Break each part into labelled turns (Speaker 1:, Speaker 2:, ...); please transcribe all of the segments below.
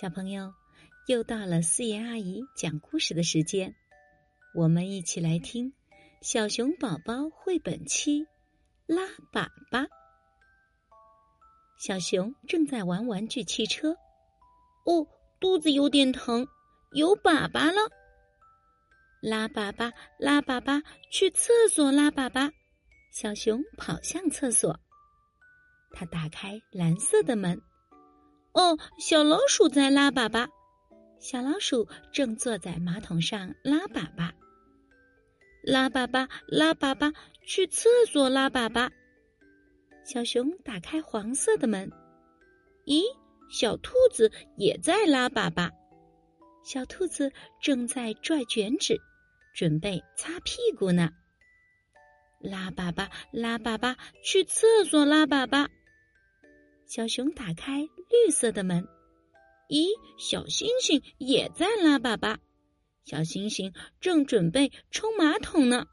Speaker 1: 小朋友，又到了四言阿姨讲故事的时间，我们一起来听《小熊宝宝绘本七：拉粑粑》。小熊正在玩玩具汽车，
Speaker 2: 哦，肚子有点疼，有粑粑了。
Speaker 1: 拉粑粑，拉粑粑，去厕所拉粑粑。小熊跑向厕所，他打开蓝色的门。
Speaker 2: 哦，小老鼠在拉粑粑。
Speaker 1: 小老鼠正坐在马桶上拉粑粑，
Speaker 2: 拉粑粑，拉粑粑，去厕所拉粑粑。
Speaker 1: 小熊打开黄色的门，
Speaker 2: 咦，小兔子也在拉粑粑。
Speaker 1: 小兔子正在拽卷纸，准备擦屁股呢。
Speaker 2: 拉粑粑，拉粑粑，去厕所拉粑粑。
Speaker 1: 小熊打开绿色的门，
Speaker 2: 咦，小星星也在拉粑粑。小星星正准备冲马桶呢。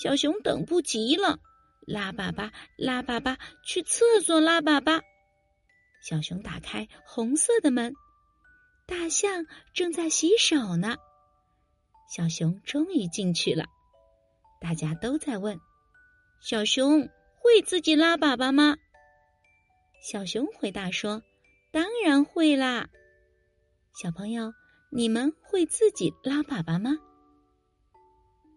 Speaker 2: 小熊等不及了，拉粑粑，拉粑粑，去厕所拉粑粑。
Speaker 1: 小熊打开红色的门，大象正在洗手呢。小熊终于进去了，大家都在问：
Speaker 2: 小熊会自己拉粑粑吗？
Speaker 1: 小熊回答说：“当然会啦，小朋友，你们会自己拉粑粑吗？”